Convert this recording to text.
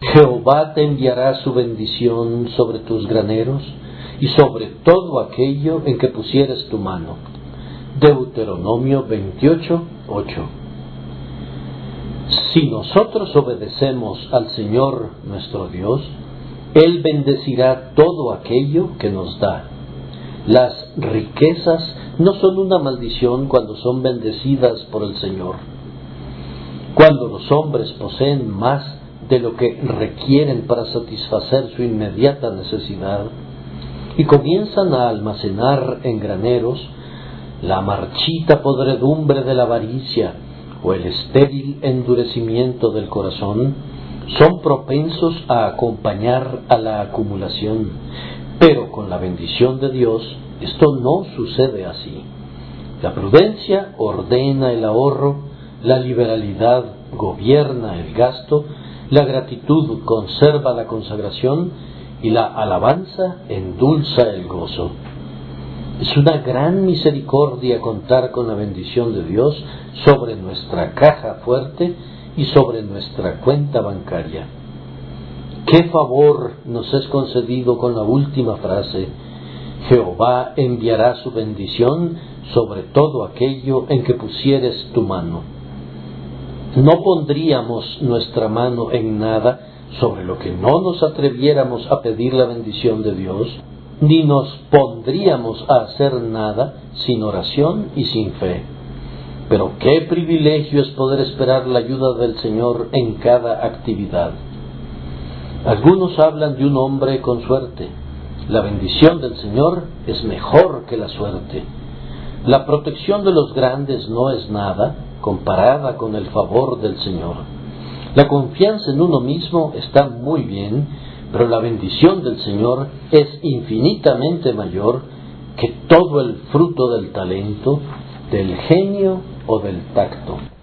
Jehová te enviará su bendición sobre tus graneros y sobre todo aquello en que pusieres tu mano. Deuteronomio 28, 8. Si nosotros obedecemos al Señor nuestro Dios, Él bendecirá todo aquello que nos da. Las riquezas no son una maldición cuando son bendecidas por el Señor. Cuando los hombres poseen más de lo que requieren para satisfacer su inmediata necesidad y comienzan a almacenar en graneros la marchita podredumbre de la avaricia o el estéril endurecimiento del corazón, son propensos a acompañar a la acumulación, pero con la bendición de Dios esto no sucede así. La prudencia ordena el ahorro, la liberalidad gobierna el gasto, la gratitud conserva la consagración y la alabanza endulza el gozo. Es una gran misericordia contar con la bendición de Dios sobre nuestra caja fuerte y sobre nuestra cuenta bancaria. ¿Qué favor nos es concedido con la última frase? Jehová enviará su bendición sobre todo aquello en que pusieres tu mano. No pondríamos nuestra mano en nada sobre lo que no nos atreviéramos a pedir la bendición de Dios, ni nos pondríamos a hacer nada sin oración y sin fe. Pero qué privilegio es poder esperar la ayuda del Señor en cada actividad. Algunos hablan de un hombre con suerte. La bendición del Señor es mejor que la suerte. La protección de los grandes no es nada comparada con el favor del Señor. La confianza en uno mismo está muy bien, pero la bendición del Señor es infinitamente mayor que todo el fruto del talento, del genio o del tacto.